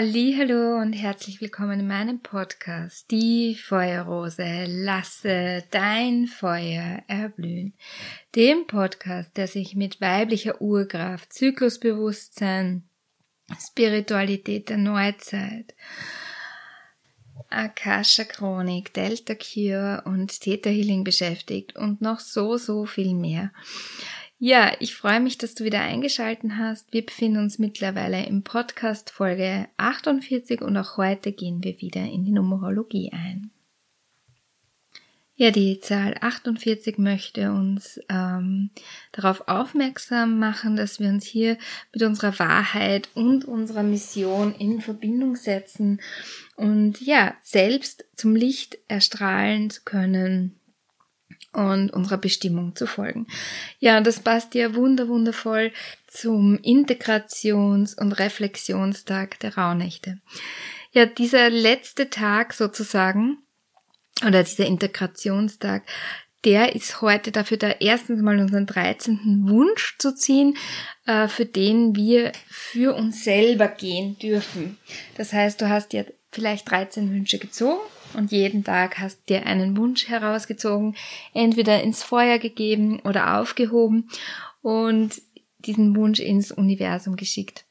Hallo und herzlich willkommen in meinem Podcast Die Feuerrose. Lasse dein Feuer erblühen. Dem Podcast, der sich mit weiblicher Urkraft, Zyklusbewusstsein, Spiritualität der Neuzeit, Akasha Chronik, Delta Cure und Theta Healing beschäftigt und noch so, so viel mehr. Ja, ich freue mich, dass du wieder eingeschalten hast. Wir befinden uns mittlerweile im Podcast Folge 48 und auch heute gehen wir wieder in die Numerologie ein. Ja, die Zahl 48 möchte uns ähm, darauf aufmerksam machen, dass wir uns hier mit unserer Wahrheit und unserer Mission in Verbindung setzen und ja, selbst zum Licht erstrahlen zu können und unserer Bestimmung zu folgen. Ja, das passt ja wunder wundervoll zum Integrations- und Reflexionstag der Rauhnächte. Ja, dieser letzte Tag sozusagen oder dieser Integrationstag, der ist heute dafür da, erstens mal unseren 13. Wunsch zu ziehen, äh, für den wir für uns selber gehen dürfen. Das heißt, du hast dir vielleicht 13 Wünsche gezogen und jeden Tag hast dir einen Wunsch herausgezogen, entweder ins Feuer gegeben oder aufgehoben und diesen Wunsch ins Universum geschickt.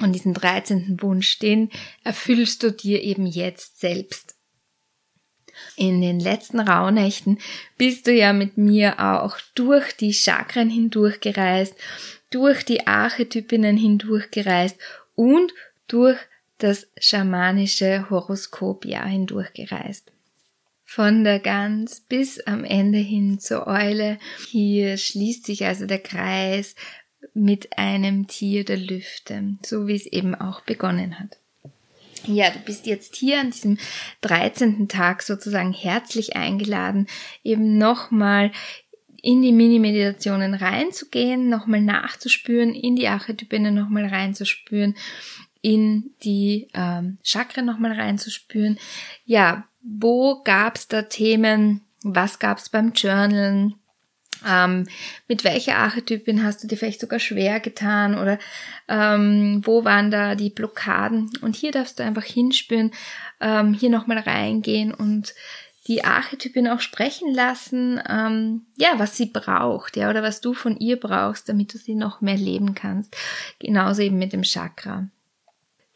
Und diesen 13. Wunsch, den erfüllst du dir eben jetzt selbst. In den letzten Rauhnächten bist du ja mit mir auch durch die Chakren hindurchgereist, durch die Archetypinnen hindurchgereist und durch das schamanische Horoskopjahr hindurchgereist. Von der Gans bis am Ende hin zur Eule. Hier schließt sich also der Kreis mit einem Tier der Lüfte, so wie es eben auch begonnen hat. Ja, du bist jetzt hier an diesem 13. Tag sozusagen herzlich eingeladen, eben nochmal in die Mini-Meditationen reinzugehen, nochmal nachzuspüren, in die Archetypen nochmal reinzuspüren, in die ähm, Chakren nochmal reinzuspüren. Ja, wo gab's da Themen? Was gab's beim Journalen? Ähm, mit welcher Archetypin hast du dir vielleicht sogar schwer getan oder ähm, wo waren da die Blockaden? Und hier darfst du einfach hinspüren, ähm, hier nochmal reingehen und die Archetypin auch sprechen lassen, ähm, ja, was sie braucht, ja, oder was du von ihr brauchst, damit du sie noch mehr leben kannst. Genauso eben mit dem Chakra.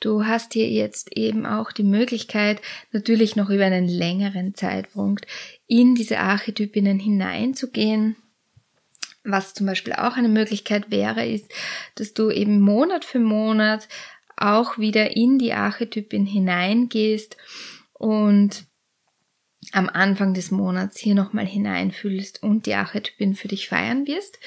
Du hast hier jetzt eben auch die Möglichkeit, natürlich noch über einen längeren Zeitpunkt in diese Archetypinnen hineinzugehen was zum Beispiel auch eine Möglichkeit wäre, ist, dass du eben Monat für Monat auch wieder in die Archetypin hineingehst und am Anfang des Monats hier nochmal hineinfühlst und die Archetypin für dich feiern wirst.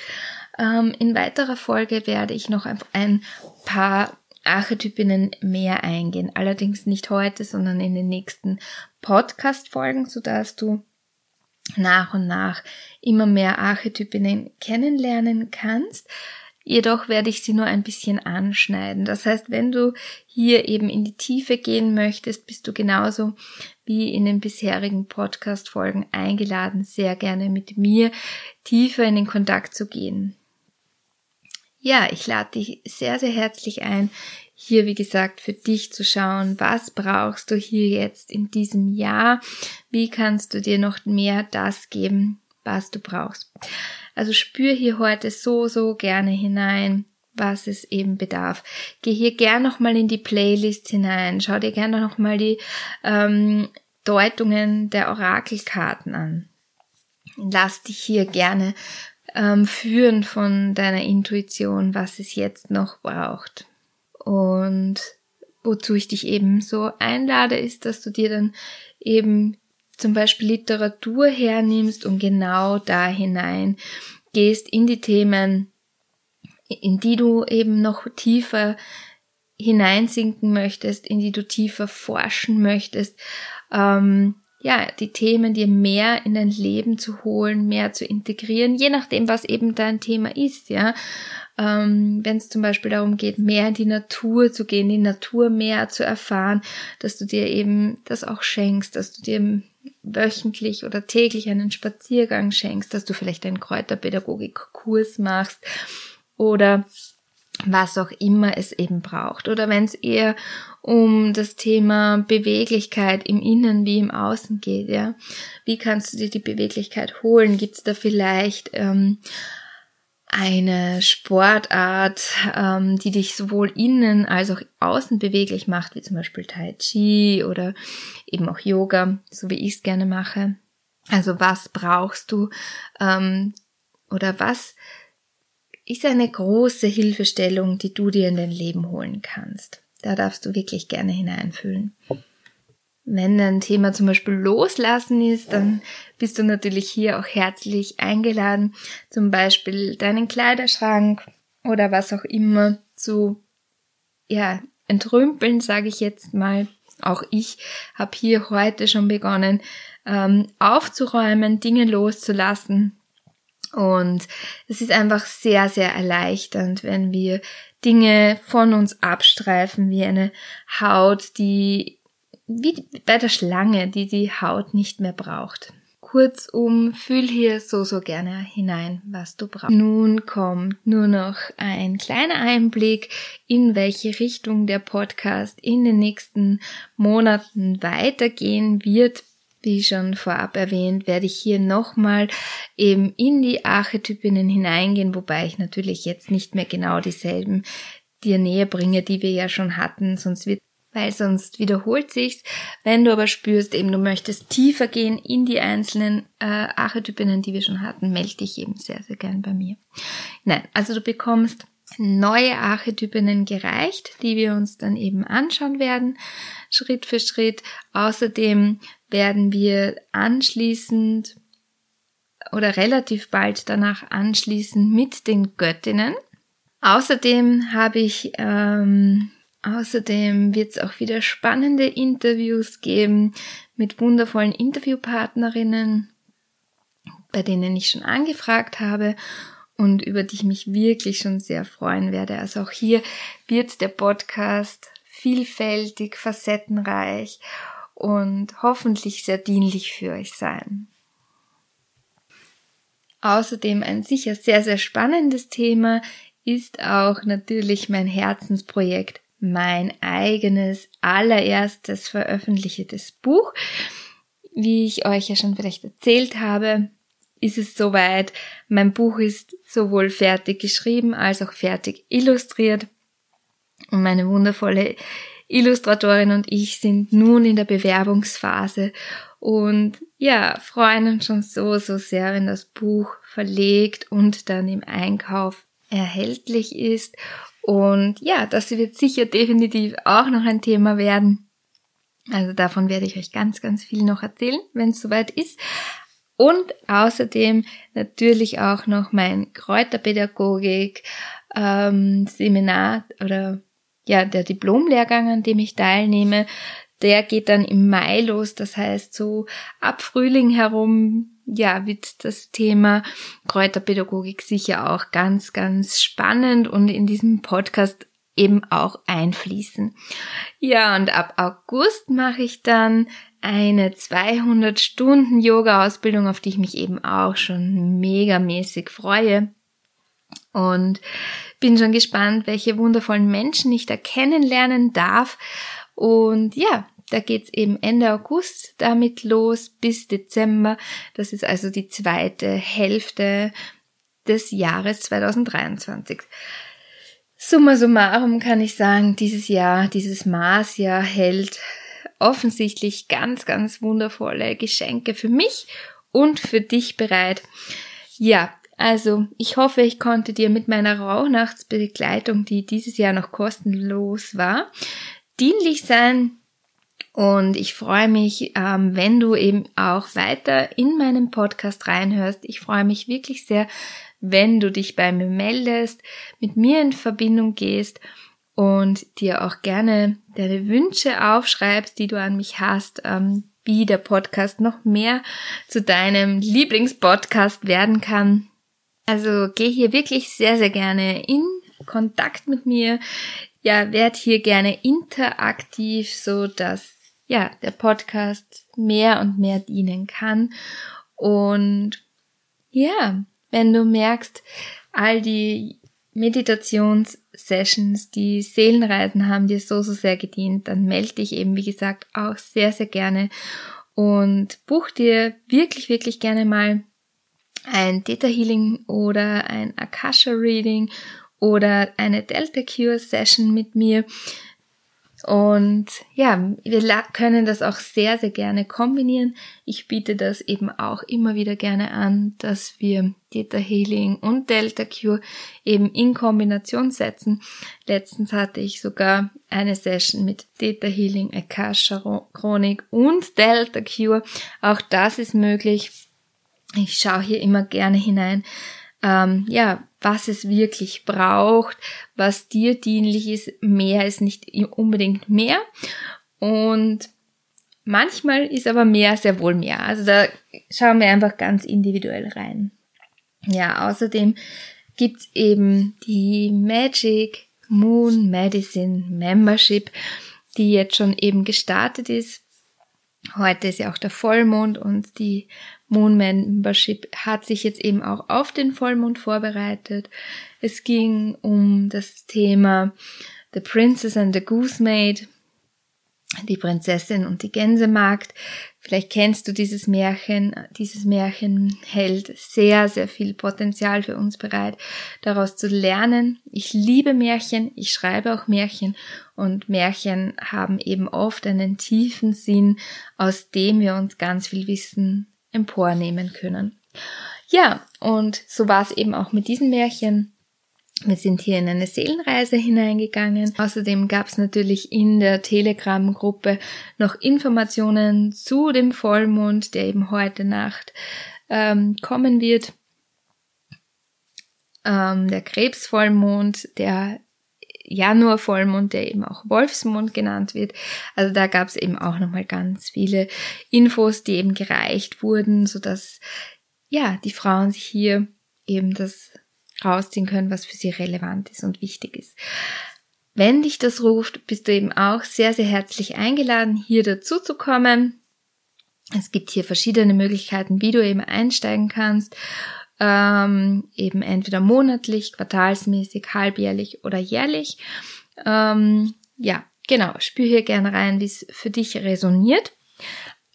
Ähm, in weiterer Folge werde ich noch ein paar Archetypinnen mehr eingehen. Allerdings nicht heute, sondern in den nächsten Podcast-Folgen, sodass du nach und nach immer mehr Archetypinnen kennenlernen kannst. Jedoch werde ich sie nur ein bisschen anschneiden. Das heißt, wenn du hier eben in die Tiefe gehen möchtest, bist du genauso wie in den bisherigen Podcast-Folgen eingeladen, sehr gerne mit mir tiefer in den Kontakt zu gehen. Ja, ich lade dich sehr, sehr herzlich ein, hier, wie gesagt, für dich zu schauen, was brauchst du hier jetzt in diesem Jahr? Wie kannst du dir noch mehr das geben, was du brauchst? Also spür hier heute so, so gerne hinein, was es eben bedarf. Geh hier gern nochmal in die Playlist hinein. Schau dir gerne nochmal die ähm, Deutungen der Orakelkarten an. Lass dich hier gerne ähm, führen von deiner Intuition, was es jetzt noch braucht. Und wozu ich dich eben so einlade, ist, dass du dir dann eben zum Beispiel Literatur hernimmst und genau da hinein gehst in die Themen, in die du eben noch tiefer hineinsinken möchtest, in die du tiefer forschen möchtest. Ähm, ja, die Themen dir mehr in dein Leben zu holen, mehr zu integrieren, je nachdem, was eben dein Thema ist, ja. Ähm, Wenn es zum Beispiel darum geht, mehr in die Natur zu gehen, die Natur mehr zu erfahren, dass du dir eben das auch schenkst, dass du dir wöchentlich oder täglich einen Spaziergang schenkst, dass du vielleicht einen Kräuterpädagogik-Kurs machst oder was auch immer es eben braucht. Oder wenn es eher um das Thema Beweglichkeit im Innen wie im Außen geht, ja. Wie kannst du dir die Beweglichkeit holen? Gibt es da vielleicht ähm, eine Sportart, ähm, die dich sowohl innen als auch außen beweglich macht, wie zum Beispiel Tai Chi oder eben auch Yoga, so wie ich es gerne mache. Also was brauchst du ähm, oder was ist eine große Hilfestellung, die du dir in dein Leben holen kannst. Da darfst du wirklich gerne hineinfühlen. Wenn dein Thema zum Beispiel Loslassen ist, dann bist du natürlich hier auch herzlich eingeladen, zum Beispiel deinen Kleiderschrank oder was auch immer zu ja, entrümpeln, sage ich jetzt mal. Auch ich habe hier heute schon begonnen, ähm, aufzuräumen, Dinge loszulassen. Und es ist einfach sehr, sehr erleichternd, wenn wir Dinge von uns abstreifen, wie eine Haut, die wie bei der Schlange, die die Haut nicht mehr braucht. Kurzum, fühl hier so, so gerne hinein, was du brauchst. Nun kommt nur noch ein kleiner Einblick, in welche Richtung der Podcast in den nächsten Monaten weitergehen wird. Wie schon vorab erwähnt, werde ich hier nochmal eben in die Archetypinnen hineingehen, wobei ich natürlich jetzt nicht mehr genau dieselben dir näher bringe, die wir ja schon hatten, sonst wird weil sonst wiederholt sich's. Wenn du aber spürst, eben du möchtest tiefer gehen in die einzelnen äh, Archetypinnen, die wir schon hatten, melde dich eben sehr, sehr gern bei mir. Nein, also du bekommst neue Archetypinnen gereicht, die wir uns dann eben anschauen werden, Schritt für Schritt. Außerdem werden wir anschließend oder relativ bald danach anschließen mit den Göttinnen. Außerdem habe ich ähm, Außerdem wird es auch wieder spannende Interviews geben mit wundervollen Interviewpartnerinnen, bei denen ich schon angefragt habe und über die ich mich wirklich schon sehr freuen werde. Also auch hier wird der Podcast vielfältig, facettenreich und hoffentlich sehr dienlich für euch sein. Außerdem ein sicher sehr, sehr spannendes Thema ist auch natürlich mein Herzensprojekt mein eigenes allererstes veröffentlichtes Buch. Wie ich euch ja schon vielleicht erzählt habe, ist es soweit. Mein Buch ist sowohl fertig geschrieben als auch fertig illustriert. Und meine wundervolle Illustratorin und ich sind nun in der Bewerbungsphase und ja, freuen uns schon so, so sehr, wenn das Buch verlegt und dann im Einkauf erhältlich ist und ja, das wird sicher definitiv auch noch ein Thema werden. Also davon werde ich euch ganz, ganz viel noch erzählen, wenn es soweit ist. Und außerdem natürlich auch noch mein Kräuterpädagogik ähm, Seminar oder ja, der Diplomlehrgang, an dem ich teilnehme, der geht dann im Mai los. Das heißt, so ab Frühling herum ja, wird das Thema Kräuterpädagogik sicher auch ganz, ganz spannend und in diesem Podcast eben auch einfließen. Ja, und ab August mache ich dann eine 200 Stunden Yoga-Ausbildung, auf die ich mich eben auch schon megamäßig freue. Und bin schon gespannt, welche wundervollen Menschen ich da kennenlernen darf. Und ja, da geht's eben Ende August damit los bis Dezember. Das ist also die zweite Hälfte des Jahres 2023. Summa summarum kann ich sagen, dieses Jahr, dieses Marsjahr hält offensichtlich ganz, ganz wundervolle Geschenke für mich und für dich bereit. Ja, also ich hoffe, ich konnte dir mit meiner Rauhnachtsbegleitung, die dieses Jahr noch kostenlos war, dienlich sein und ich freue mich, ähm, wenn du eben auch weiter in meinen Podcast reinhörst. Ich freue mich wirklich sehr, wenn du dich bei mir meldest, mit mir in Verbindung gehst und dir auch gerne deine Wünsche aufschreibst, die du an mich hast. Ähm, wie der Podcast noch mehr zu deinem Lieblingspodcast werden kann. Also geh hier wirklich sehr, sehr gerne in Kontakt mit mir. Ja, werd hier gerne interaktiv, so dass ja, der Podcast mehr und mehr dienen kann. Und ja, wenn du merkst, all die Meditationssessions, die Seelenreisen haben dir so, so sehr gedient, dann melde dich eben, wie gesagt, auch sehr, sehr gerne und buch dir wirklich, wirklich gerne mal ein Theta Healing oder ein Akasha Reading oder eine Delta Cure Session mit mir. Und ja, wir können das auch sehr, sehr gerne kombinieren. Ich biete das eben auch immer wieder gerne an, dass wir Theta Healing und Delta Cure eben in Kombination setzen. Letztens hatte ich sogar eine Session mit Theta Healing, Akasha Chronik und Delta Cure. Auch das ist möglich. Ich schaue hier immer gerne hinein, ähm, ja, was es wirklich braucht, was dir dienlich ist. Mehr ist nicht unbedingt mehr. Und manchmal ist aber mehr sehr wohl mehr. Also da schauen wir einfach ganz individuell rein. Ja, außerdem gibt's eben die Magic Moon Medicine Membership, die jetzt schon eben gestartet ist. Heute ist ja auch der Vollmond und die Moon Membership hat sich jetzt eben auch auf den Vollmond vorbereitet. Es ging um das Thema The Princess and the Goose Maid, die Prinzessin und die Gänsemagd. Vielleicht kennst du dieses Märchen. Dieses Märchen hält sehr, sehr viel Potenzial für uns bereit, daraus zu lernen. Ich liebe Märchen, ich schreibe auch Märchen und Märchen haben eben oft einen tiefen Sinn, aus dem wir uns ganz viel Wissen empornehmen können. Ja, und so war es eben auch mit diesem Märchen. Wir sind hier in eine Seelenreise hineingegangen. Außerdem gab es natürlich in der Telegram-Gruppe noch Informationen zu dem Vollmond, der eben heute Nacht ähm, kommen wird. Ähm, der Krebsvollmond, der Januarvollmond, der eben auch Wolfsmond genannt wird. Also da gab es eben auch nochmal ganz viele Infos, die eben gereicht wurden, so dass ja die Frauen sich hier eben das rausziehen können, was für sie relevant ist und wichtig ist. Wenn dich das ruft, bist du eben auch sehr, sehr herzlich eingeladen, hier dazu zu kommen. Es gibt hier verschiedene Möglichkeiten, wie du eben einsteigen kannst ähm, eben entweder monatlich, quartalsmäßig, halbjährlich oder jährlich. Ähm, ja, genau, spür hier gerne rein, wie es für dich resoniert.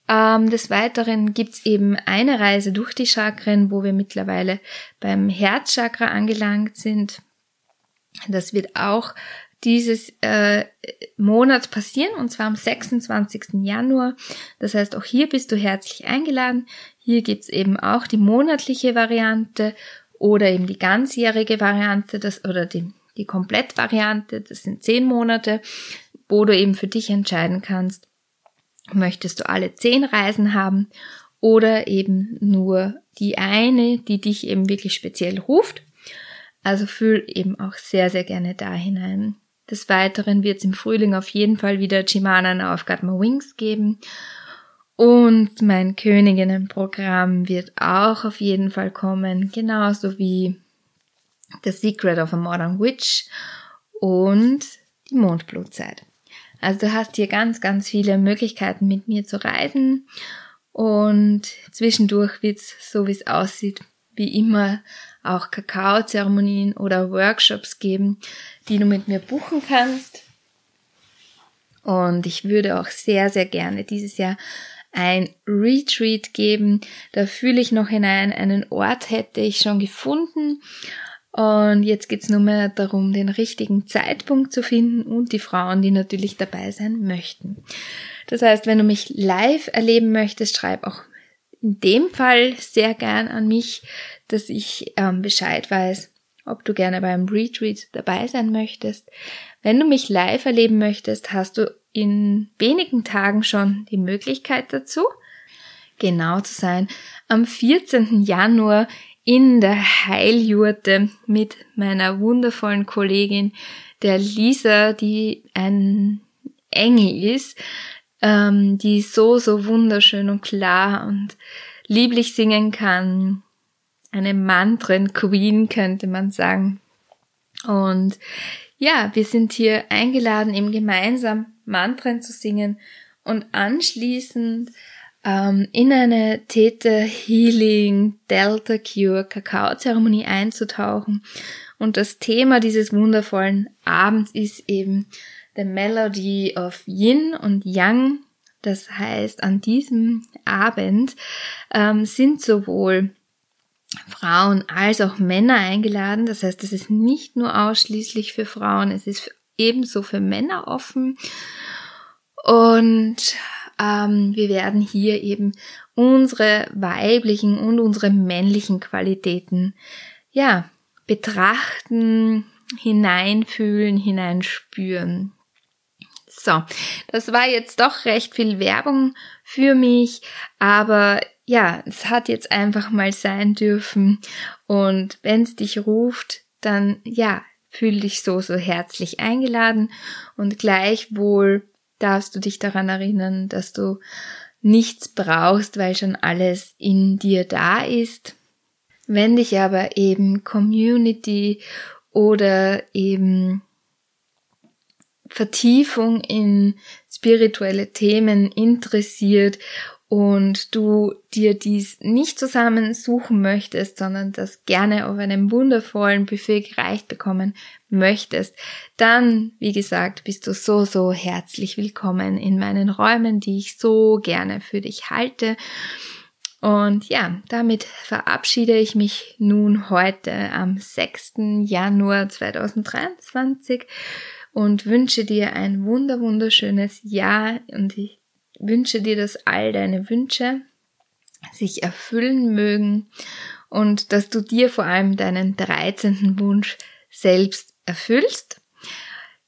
Ähm, des Weiteren gibt's eben eine Reise durch die Chakren, wo wir mittlerweile beim Herzchakra angelangt sind. Das wird auch dieses äh, Monat passieren, und zwar am 26. Januar. Das heißt, auch hier bist du herzlich eingeladen. Hier gibt's eben auch die monatliche Variante oder eben die ganzjährige Variante, das, oder die, die Komplettvariante, das sind zehn Monate, wo du eben für dich entscheiden kannst, möchtest du alle zehn Reisen haben oder eben nur die eine, die dich eben wirklich speziell ruft. Also fühl eben auch sehr, sehr gerne da hinein. Des Weiteren wird es im Frühling auf jeden Fall wieder Chimana auf Got My Wings geben. Und mein Königinnenprogramm wird auch auf jeden Fall kommen, genauso wie The Secret of a Modern Witch und die Mondblutzeit. Also du hast hier ganz, ganz viele Möglichkeiten mit mir zu reisen und zwischendurch wird's so wie es aussieht, wie immer auch Kakaozeremonien oder Workshops geben, die du mit mir buchen kannst. Und ich würde auch sehr, sehr gerne dieses Jahr ein Retreat geben. Da fühle ich noch hinein, einen Ort hätte ich schon gefunden. Und jetzt geht's nur mehr darum, den richtigen Zeitpunkt zu finden und die Frauen, die natürlich dabei sein möchten. Das heißt, wenn du mich live erleben möchtest, schreib auch in dem Fall sehr gern an mich, dass ich ähm, Bescheid weiß, ob du gerne beim Retreat dabei sein möchtest. Wenn du mich live erleben möchtest, hast du in wenigen Tagen schon die Möglichkeit dazu, genau zu sein, am 14. Januar in der Heiljurte mit meiner wundervollen Kollegin, der Lisa, die ein Engel ist. ähm, die so, so wunderschön und klar und lieblich singen kann. Eine Mantren-Queen könnte man sagen. Und ja, wir sind hier eingeladen, eben gemeinsam Mantren zu singen und anschließend ähm, in eine Theta Healing Delta Cure Kakao Zeremonie einzutauchen. Und das Thema dieses wundervollen Abends ist eben The Melody of Yin und Yang. Das heißt, an diesem Abend ähm, sind sowohl Frauen als auch Männer eingeladen. Das heißt, es ist nicht nur ausschließlich für Frauen, es ist ebenso für Männer offen. Und ähm, wir werden hier eben unsere weiblichen und unsere männlichen Qualitäten, ja, betrachten, hineinfühlen, hineinspüren. So, das war jetzt doch recht viel Werbung für mich, aber ja, es hat jetzt einfach mal sein dürfen. Und wenn es dich ruft, dann ja, fühl dich so, so herzlich eingeladen und gleichwohl darfst du dich daran erinnern, dass du nichts brauchst, weil schon alles in dir da ist. Wenn dich aber eben Community oder eben Vertiefung in spirituelle Themen interessiert und du dir dies nicht zusammen suchen möchtest, sondern das gerne auf einem wundervollen Buffet gereicht bekommen möchtest, dann, wie gesagt, bist du so, so herzlich willkommen in meinen Räumen, die ich so gerne für dich halte. Und ja, damit verabschiede ich mich nun heute am 6. Januar 2023 und wünsche dir ein wunder wunderschönes Jahr und ich wünsche dir, dass all deine Wünsche sich erfüllen mögen und dass du dir vor allem deinen 13. Wunsch selbst erfüllst.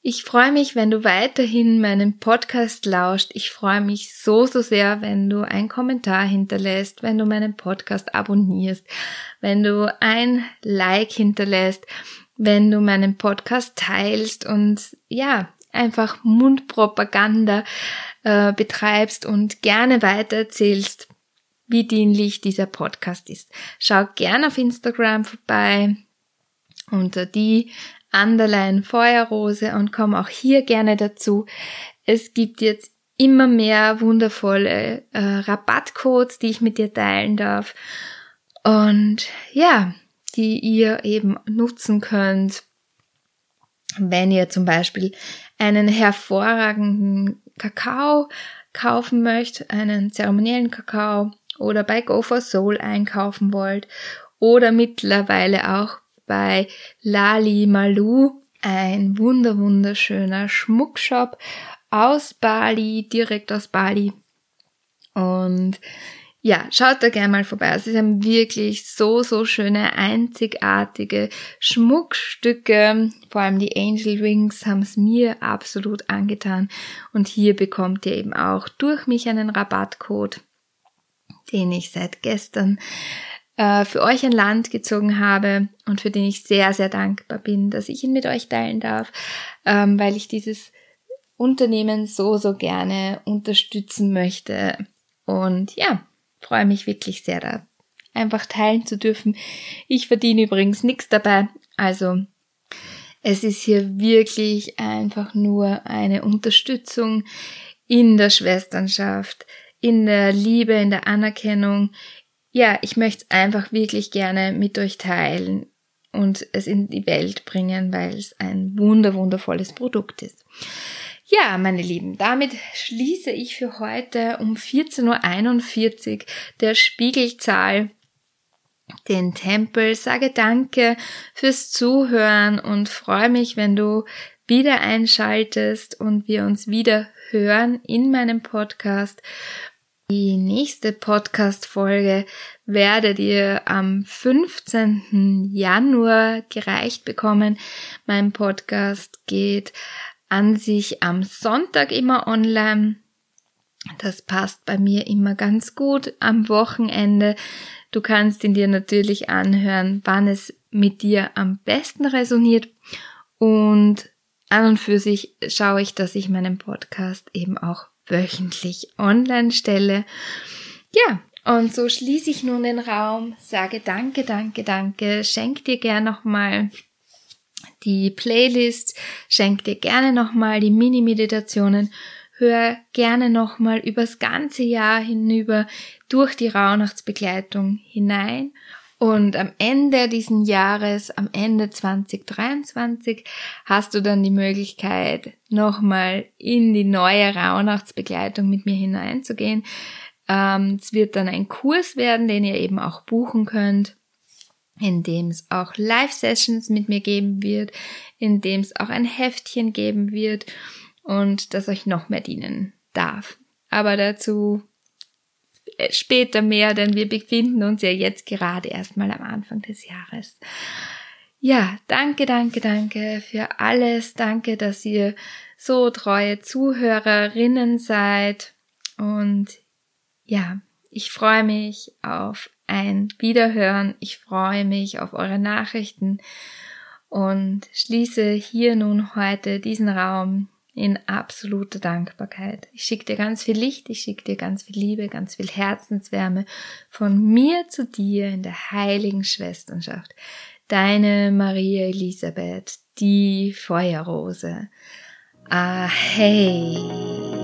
Ich freue mich, wenn du weiterhin meinen Podcast lauscht. Ich freue mich so, so sehr, wenn du einen Kommentar hinterlässt, wenn du meinen Podcast abonnierst, wenn du ein Like hinterlässt, wenn du meinen Podcast teilst und ja, einfach Mundpropaganda äh, betreibst und gerne weitererzählst, wie dienlich dieser Podcast ist. Schau gerne auf Instagram vorbei unter die Underline Feuerrose und komm auch hier gerne dazu. Es gibt jetzt immer mehr wundervolle äh, Rabattcodes, die ich mit dir teilen darf. Und ja, die ihr eben nutzen könnt, wenn ihr zum Beispiel einen hervorragenden Kakao kaufen möchtet, einen zeremoniellen Kakao oder bei Go for Soul einkaufen wollt oder mittlerweile auch bei Lali Malu, ein wunder wunderschöner Schmuckshop aus Bali, direkt aus Bali. Und ja, schaut da gerne mal vorbei. Also, es sind wirklich so, so schöne, einzigartige Schmuckstücke. Vor allem die Angel Rings haben es mir absolut angetan. Und hier bekommt ihr eben auch durch mich einen Rabattcode, den ich seit gestern äh, für euch an Land gezogen habe und für den ich sehr, sehr dankbar bin, dass ich ihn mit euch teilen darf, ähm, weil ich dieses Unternehmen so, so gerne unterstützen möchte. Und ja, freue mich wirklich sehr da einfach teilen zu dürfen. Ich verdiene übrigens nichts dabei, also es ist hier wirklich einfach nur eine Unterstützung in der Schwesternschaft, in der Liebe, in der Anerkennung. Ja, ich möchte es einfach wirklich gerne mit euch teilen und es in die Welt bringen, weil es ein wunder wundervolles Produkt ist. Ja, meine Lieben, damit schließe ich für heute um 14.41 Uhr der Spiegelzahl den Tempel, sage danke fürs Zuhören und freue mich, wenn du wieder einschaltest und wir uns wieder hören in meinem Podcast. Die nächste Podcast-Folge werdet ihr am 15. Januar gereicht bekommen. Mein Podcast geht an sich am Sonntag immer online. Das passt bei mir immer ganz gut am Wochenende. Du kannst ihn dir natürlich anhören, wann es mit dir am besten resoniert. Und an und für sich schaue ich, dass ich meinen Podcast eben auch wöchentlich online stelle. Ja, und so schließe ich nun den Raum, sage danke, danke, danke, schenk dir gern nochmal die Playlist, schenk dir gerne nochmal die Mini-Meditationen, hör gerne nochmal übers ganze Jahr hinüber durch die Rauhnachtsbegleitung hinein. Und am Ende diesen Jahres, am Ende 2023, hast du dann die Möglichkeit, nochmal in die neue Rauhnachtsbegleitung mit mir hineinzugehen. Ähm, es wird dann ein Kurs werden, den ihr eben auch buchen könnt, in dem es auch Live-Sessions mit mir geben wird, in dem es auch ein Heftchen geben wird und das euch noch mehr dienen darf. Aber dazu äh, später mehr, denn wir befinden uns ja jetzt gerade erstmal am Anfang des Jahres. Ja, danke, danke, danke für alles. Danke, dass ihr so treue Zuhörerinnen seid. Und ja, ich freue mich auf ein Wiederhören. Ich freue mich auf eure Nachrichten und schließe hier nun heute diesen Raum in absoluter Dankbarkeit. Ich schicke dir ganz viel Licht, ich schicke dir ganz viel Liebe, ganz viel Herzenswärme von mir zu dir in der heiligen Schwesternschaft. Deine Maria Elisabeth, die Feuerrose. Ah, hey.